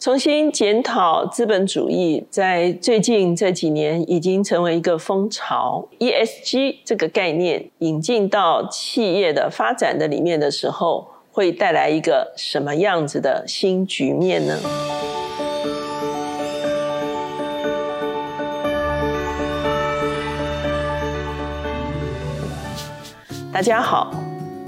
重新检讨资本主义，在最近这几年已经成为一个风潮。ESG 这个概念引进到企业的发展的里面的时候，会带来一个什么样子的新局面呢？大家好。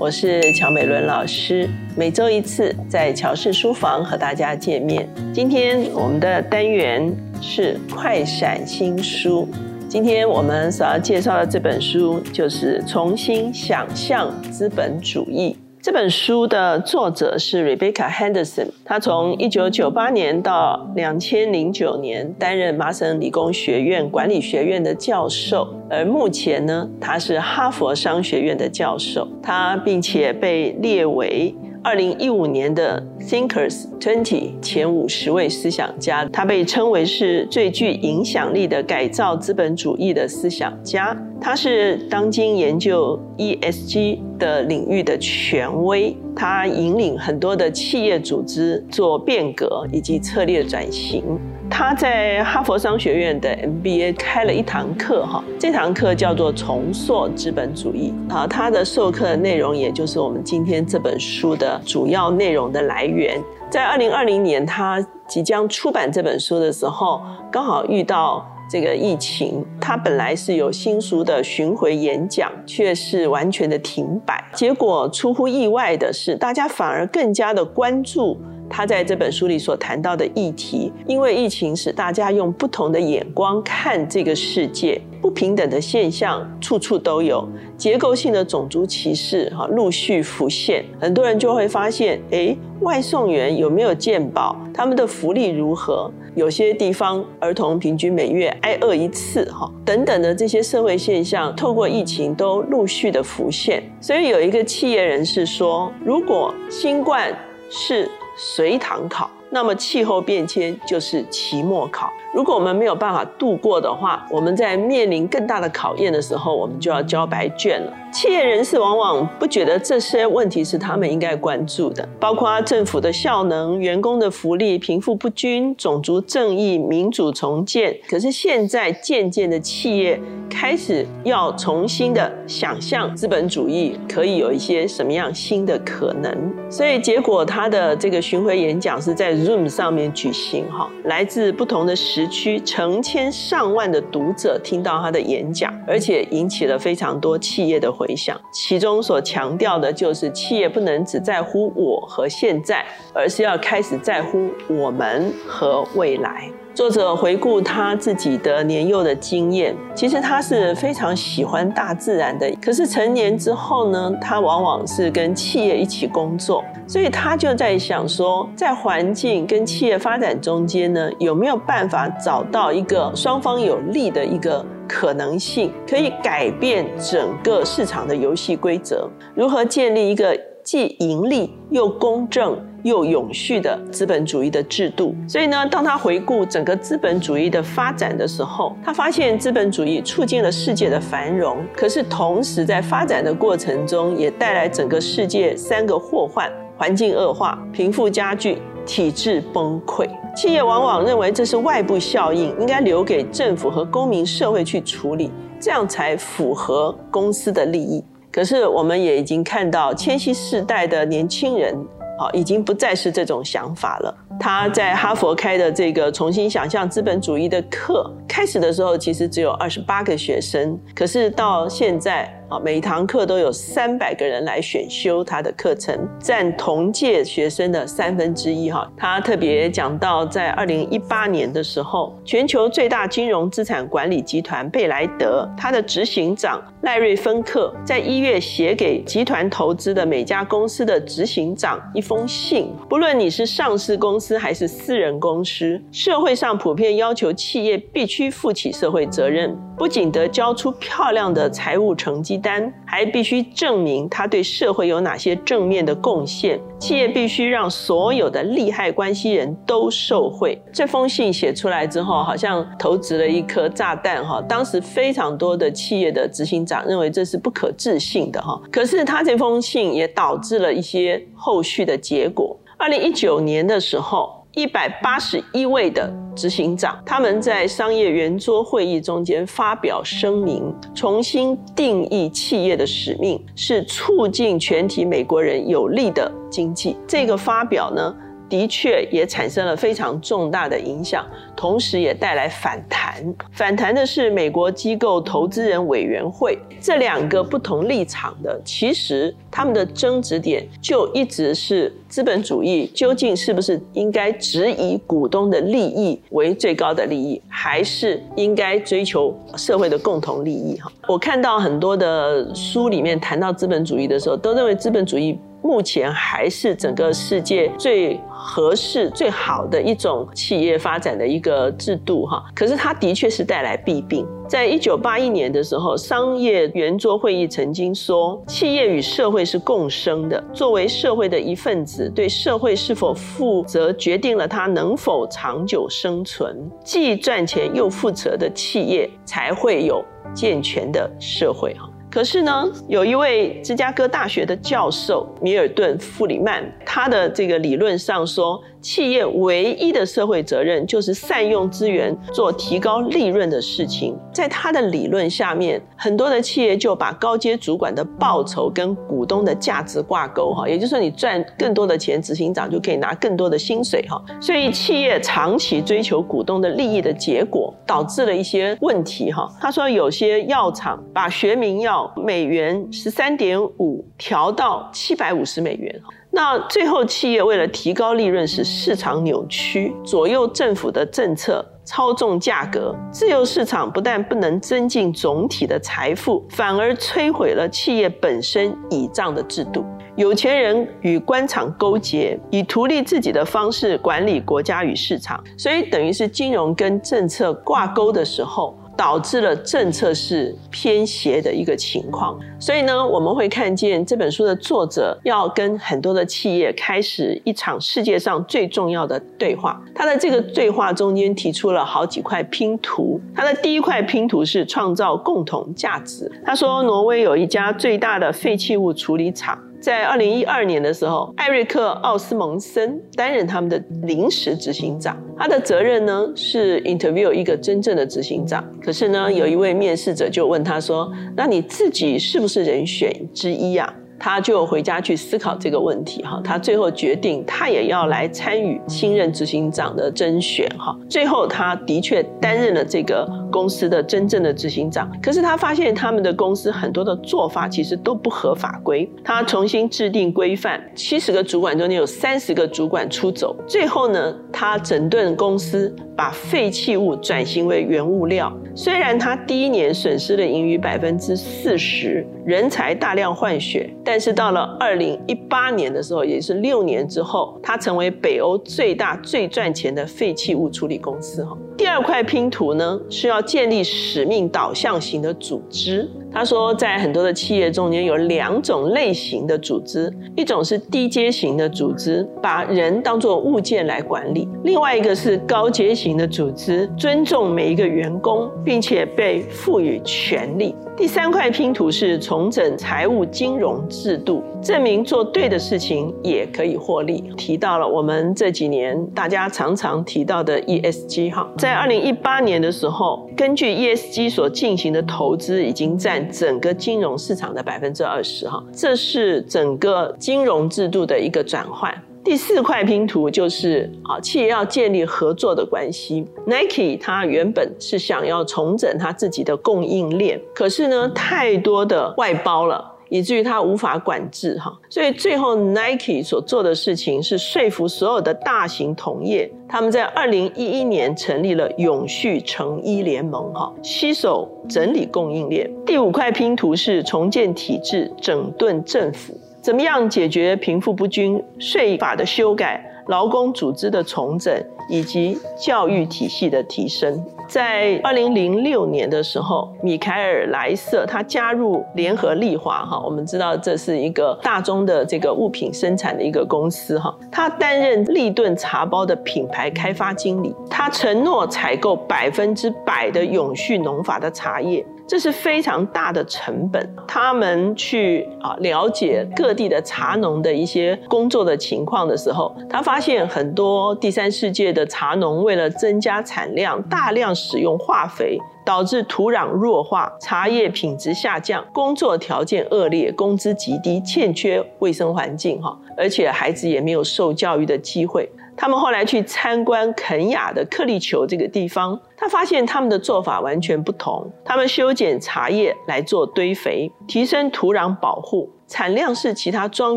我是乔美伦老师，每周一次在乔氏书房和大家见面。今天我们的单元是快闪新书。今天我们所要介绍的这本书就是《重新想象资本主义》。这本书的作者是 Rebecca Henderson，她从一九九八年到两千零九年担任麻省理工学院管理学院的教授，而目前呢，她是哈佛商学院的教授，她并且被列为。二零一五年的 Thinkers Twenty 前五十位思想家，他被称为是最具影响力的改造资本主义的思想家。他是当今研究 ESG 的领域的权威，他引领很多的企业组织做变革以及策略转型。他在哈佛商学院的 MBA 开了一堂课，哈，这堂课叫做重塑资本主义。啊，他的授课内容也就是我们今天这本书的主要内容的来源。在二零二零年，他即将出版这本书的时候，刚好遇到这个疫情，他本来是有新书的巡回演讲，却是完全的停摆。结果出乎意外的是，大家反而更加的关注。他在这本书里所谈到的议题，因为疫情使大家用不同的眼光看这个世界，不平等的现象处处都有，结构性的种族歧视哈陆续浮现，很多人就会发现，哎，外送员有没有健保？他们的福利如何？有些地方儿童平均每月挨饿一次哈，等等的这些社会现象，透过疫情都陆续的浮现。所以有一个企业人士说，如果新冠是随堂考，那么气候变迁就是期末考。如果我们没有办法度过的话，我们在面临更大的考验的时候，我们就要交白卷了。企业人士往往不觉得这些问题是他们应该关注的，包括政府的效能、员工的福利、贫富不均、种族正义、民主重建。可是现在渐渐的，企业开始要重新的想象资本主义可以有一些什么样新的可能。所以结果，他的这个巡回演讲是在 Zoom 上面举行，哈，来自不同的时区，成千上万的读者听到他的演讲，而且引起了非常多企业的。回响，其中所强调的就是企业不能只在乎我和现在，而是要开始在乎我们和未来。作者回顾他自己的年幼的经验，其实他是非常喜欢大自然的。可是成年之后呢，他往往是跟企业一起工作，所以他就在想说，在环境跟企业发展中间呢，有没有办法找到一个双方有利的一个可能性，可以改变整个市场的游戏规则？如何建立一个既盈利又公正？又永续的资本主义的制度，所以呢，当他回顾整个资本主义的发展的时候，他发现资本主义促进了世界的繁荣，可是同时在发展的过程中，也带来整个世界三个祸患：环境恶化、贫富加剧、体制崩溃。企业往往认为这是外部效应，应该留给政府和公民社会去处理，这样才符合公司的利益。可是我们也已经看到，千禧世代的年轻人。好，已经不再是这种想法了。他在哈佛开的这个重新想象资本主义的课，开始的时候其实只有二十八个学生，可是到现在。每堂课都有三百个人来选修他的课程，占同届学生的三分之一。哈，他特别讲到，在二零一八年的时候，全球最大金融资产管理集团贝莱德，他的执行长赖瑞芬克在一月写给集团投资的每家公司的执行长一封信。不论你是上市公司还是私人公司，社会上普遍要求企业必须负起社会责任。不仅得交出漂亮的财务成绩单，还必须证明他对社会有哪些正面的贡献。企业必须让所有的利害关系人都受贿。这封信写出来之后，好像投掷了一颗炸弹哈。当时非常多的企业的执行长认为这是不可置信的哈。可是他这封信也导致了一些后续的结果。二零一九年的时候。一百八十一位的执行长，他们在商业圆桌会议中间发表声明，重新定义企业的使命是促进全体美国人有利的经济。这个发表呢？的确也产生了非常重大的影响，同时也带来反弹。反弹的是美国机构投资人委员会这两个不同立场的，其实他们的争执点就一直是资本主义究竟是不是应该只以股东的利益为最高的利益，还是应该追求社会的共同利益？哈，我看到很多的书里面谈到资本主义的时候，都认为资本主义。目前还是整个世界最合适、最好的一种企业发展的一个制度哈。可是它的确是带来弊病。在一九八一年的时候，商业圆桌会议曾经说，企业与社会是共生的，作为社会的一份子，对社会是否负责，决定了它能否长久生存。既赚钱又负责的企业，才会有健全的社会哈。可是呢，有一位芝加哥大学的教授米尔顿·弗里曼，他的这个理论上说。企业唯一的社会责任就是善用资源做提高利润的事情。在他的理论下面，很多的企业就把高阶主管的报酬跟股东的价值挂钩，哈，也就是说你赚更多的钱，执行长就可以拿更多的薪水，哈。所以企业长期追求股东的利益的结果，导致了一些问题，哈。他说有些药厂把学名药美元十三点五调到七百五十美元，那最后，企业为了提高利润，使市场扭曲，左右政府的政策，操纵价格。自由市场不但不能增进总体的财富，反而摧毁了企业本身倚仗的制度。有钱人与官场勾结，以图利自己的方式管理国家与市场，所以等于是金融跟政策挂钩的时候。导致了政策是偏斜的一个情况，所以呢，我们会看见这本书的作者要跟很多的企业开始一场世界上最重要的对话。他的这个对话中间提出了好几块拼图。他的第一块拼图是创造共同价值。他说，挪威有一家最大的废弃物处理厂。在二零一二年的时候，艾瑞克·奥斯蒙森担任他们的临时执行长。他的责任呢是 interview 一个真正的执行长。可是呢，有一位面试者就问他说：“那你自己是不是人选之一呀？”他就回家去思考这个问题哈，他最后决定他也要来参与新任执行长的甄选哈。最后他的确担任了这个公司的真正的执行长，可是他发现他们的公司很多的做法其实都不合法规。他重新制定规范，七十个主管中间有三十个主管出走。最后呢，他整顿公司，把废弃物转型为原物料。虽然他第一年损失了盈余百分之四十，人才大量换血，但是到了二零一八年的时候，也是六年之后，他成为北欧最大最赚钱的废弃物处理公司。哈，第二块拼图呢是要建立使命导向型的组织。他说，在很多的企业中间有两种类型的组织，一种是低阶型的组织，把人当作物件来管理；另外一个是高阶型的组织，尊重每一个员工，并且被赋予权利。第三块拼图是重整财务金融制度，证明做对的事情也可以获利。提到了我们这几年大家常常提到的 ESG 哈，在二零一八年的时候，根据 ESG 所进行的投资已经占整个金融市场的百分之二十哈，这是整个金融制度的一个转换。第四块拼图就是啊，企业要建立合作的关系。Nike 它原本是想要重整它自己的供应链，可是呢，太多的外包了，以至于它无法管制哈。所以最后 Nike 所做的事情是说服所有的大型同业，他们在二零一一年成立了永续成衣联盟哈，携手整理供应链。第五块拼图是重建体制，整顿政府。怎么样解决贫富不均、税法的修改、劳工组织的重整以及教育体系的提升？在二零零六年的时候，米凯尔莱瑟他加入联合利华哈，我们知道这是一个大宗的这个物品生产的一个公司哈，他担任利顿茶包的品牌开发经理，他承诺采购百分之百的永续农法的茶叶。这是非常大的成本。他们去啊了解各地的茶农的一些工作的情况的时候，他发现很多第三世界的茶农为了增加产量，大量使用化肥。导致土壤弱化，茶叶品质下降，工作条件恶劣，工资极低，欠缺卫生环境，哈，而且孩子也没有受教育的机会。他们后来去参观肯雅的克利球这个地方，他发现他们的做法完全不同。他们修剪茶叶来做堆肥，提升土壤保护，产量是其他庄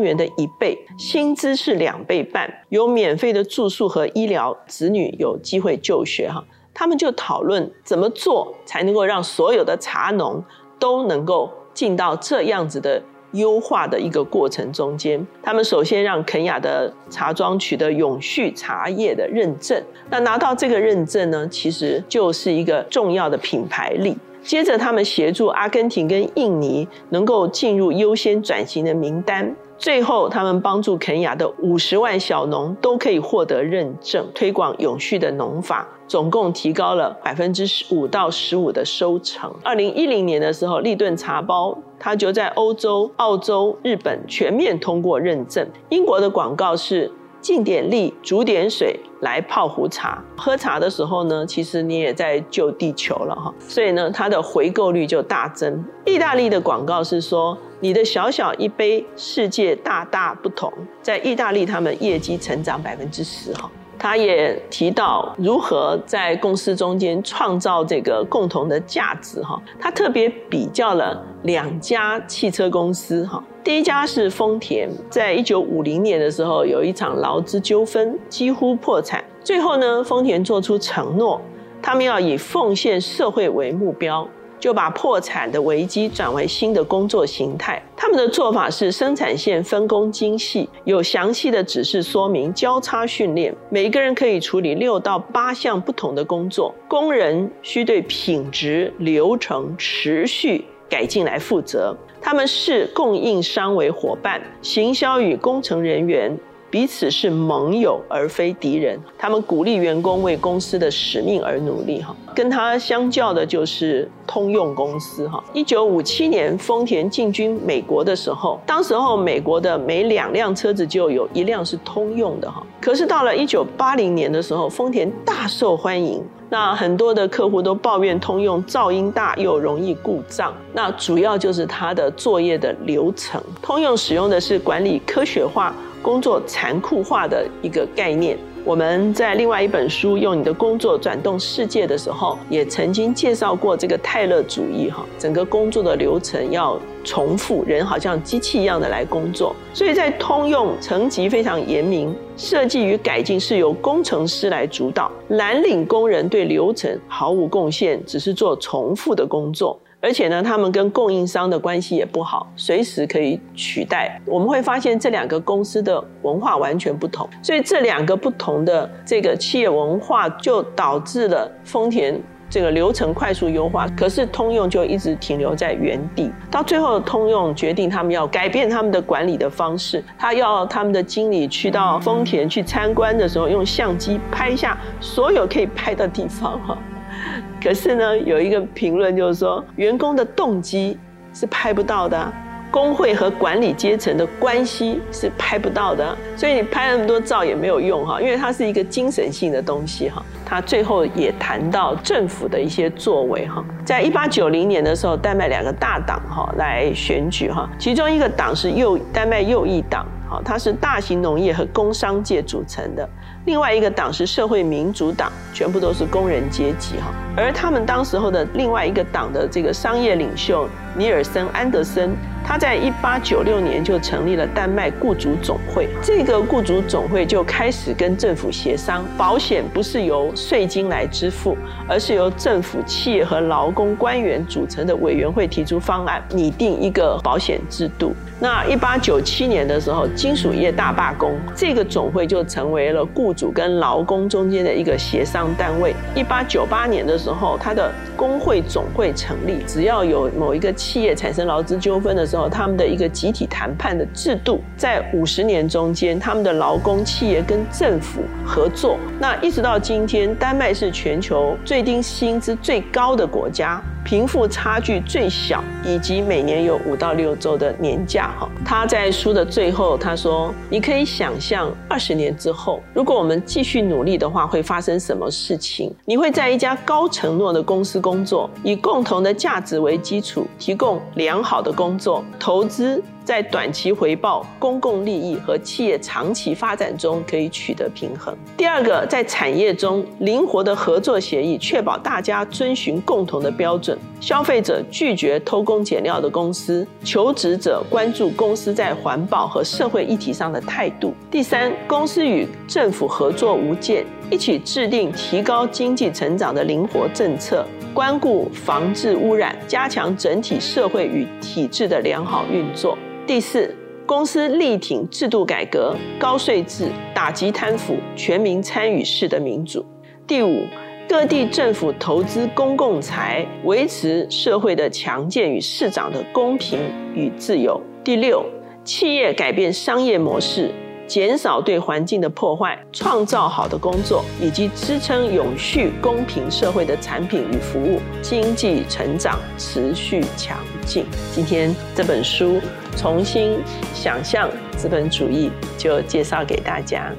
园的一倍，薪资是两倍半，有免费的住宿和医疗，子女有机会就学，哈。他们就讨论怎么做才能够让所有的茶农都能够进到这样子的优化的一个过程中间。他们首先让肯雅的茶庄取得永续茶叶的认证，那拿到这个认证呢，其实就是一个重要的品牌力。接着，他们协助阿根廷跟印尼能够进入优先转型的名单。最后，他们帮助肯雅的五十万小农都可以获得认证，推广永续的农法，总共提高了百分之十五到十五的收成。二零一零年的时候，利顿茶包它就在欧洲、澳洲、日本全面通过认证。英国的广告是。尽点力，煮点水来泡壶茶。喝茶的时候呢，其实你也在救地球了哈。所以呢，它的回购率就大增。意大利的广告是说，你的小小一杯，世界大大不同。在意大利，他们业绩成长百分之十哈。他也提到如何在公司中间创造这个共同的价值哈。他特别比较了两家汽车公司哈。第一家是丰田，在一九五零年的时候有一场劳资纠纷，几乎破产。最后呢，丰田做出承诺，他们要以奉献社会为目标。就把破产的危机转为新的工作形态。他们的做法是生产线分工精细，有详细的指示说明，交叉训练，每一个人可以处理六到八项不同的工作。工人需对品质、流程、持续改进来负责。他们视供应商为伙伴，行销与工程人员。彼此是盟友而非敌人，他们鼓励员工为公司的使命而努力。哈，跟他相较的就是通用公司。哈，一九五七年丰田进军美国的时候，当时候美国的每两辆车子就有一辆是通用的。哈，可是到了一九八零年的时候，丰田大受欢迎，那很多的客户都抱怨通用噪音大又容易故障。那主要就是它的作业的流程，通用使用的是管理科学化。工作残酷化的一个概念，我们在另外一本书《用你的工作转动世界》的时候，也曾经介绍过这个泰勒主义哈，整个工作的流程要重复，人好像机器一样的来工作。所以在通用层级非常严明，设计与改进是由工程师来主导，蓝领工人对流程毫无贡献，只是做重复的工作。而且呢，他们跟供应商的关系也不好，随时可以取代。我们会发现这两个公司的文化完全不同，所以这两个不同的这个企业文化就导致了丰田这个流程快速优化，可是通用就一直停留在原地。到最后，通用决定他们要改变他们的管理的方式，他要他们的经理去到丰田去参观的时候，用相机拍下所有可以拍的地方，哈。可是呢，有一个评论就是说，员工的动机是拍不到的，工会和管理阶层的关系是拍不到的，所以你拍那么多照也没有用哈，因为它是一个精神性的东西哈。他最后也谈到政府的一些作为哈，在一八九零年的时候，丹麦两个大党哈来选举哈，其中一个党是右丹麦右翼党，好，它是大型农业和工商界组成的。另外一个党是社会民主党，全部都是工人阶级哈。而他们当时候的另外一个党的这个商业领袖尼尔森·安德森，他在一八九六年就成立了丹麦雇主总会。这个雇主总会就开始跟政府协商，保险不是由税金来支付，而是由政府、企业和劳工官员组成的委员会提出方案，拟定一个保险制度。那一八九七年的时候，金属业大罢工，这个总会就成为了雇主跟劳工中间的一个协商单位。一八九八年的时候，它的工会总会成立，只要有某一个企业产生劳资纠纷的时候，他们的一个集体谈判的制度，在五十年中间，他们的劳工、企业跟政府合作。那一直到今天，丹麦是全球最低薪资最高的国家。贫富差距最小，以及每年有五到六周的年假。哈，他在书的最后他说：“你可以想象二十年之后，如果我们继续努力的话，会发生什么事情？你会在一家高承诺的公司工作，以共同的价值为基础，提供良好的工作，投资。”在短期回报、公共利益和企业长期发展中可以取得平衡。第二个，在产业中灵活的合作协议，确保大家遵循共同的标准。消费者拒绝偷工减料的公司，求职者关注公司在环保和社会议题上的态度。第三，公司与政府合作无间，一起制定提高经济成长的灵活政策，关顾防治污染，加强整体社会与体制的良好运作。第四，公司力挺制度改革、高税制、打击贪腐、全民参与式的民主。第五，各地政府投资公共财，维持社会的强健与市长的公平与自由。第六，企业改变商业模式。减少对环境的破坏，创造好的工作，以及支撑永续公平社会的产品与服务，经济成长持续强劲。今天这本书重新想象资本主义就介绍给大家。